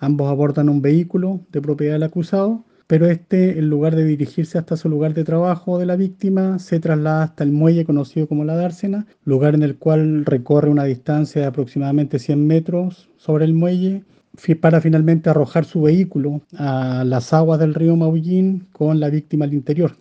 Ambos abordan un vehículo de propiedad del acusado, pero este, en lugar de dirigirse hasta su lugar de trabajo de la víctima, se traslada hasta el muelle conocido como la Dársena, lugar en el cual recorre una distancia de aproximadamente 100 metros sobre el muelle para finalmente arrojar su vehículo a las aguas del río Maullín con la víctima al interior.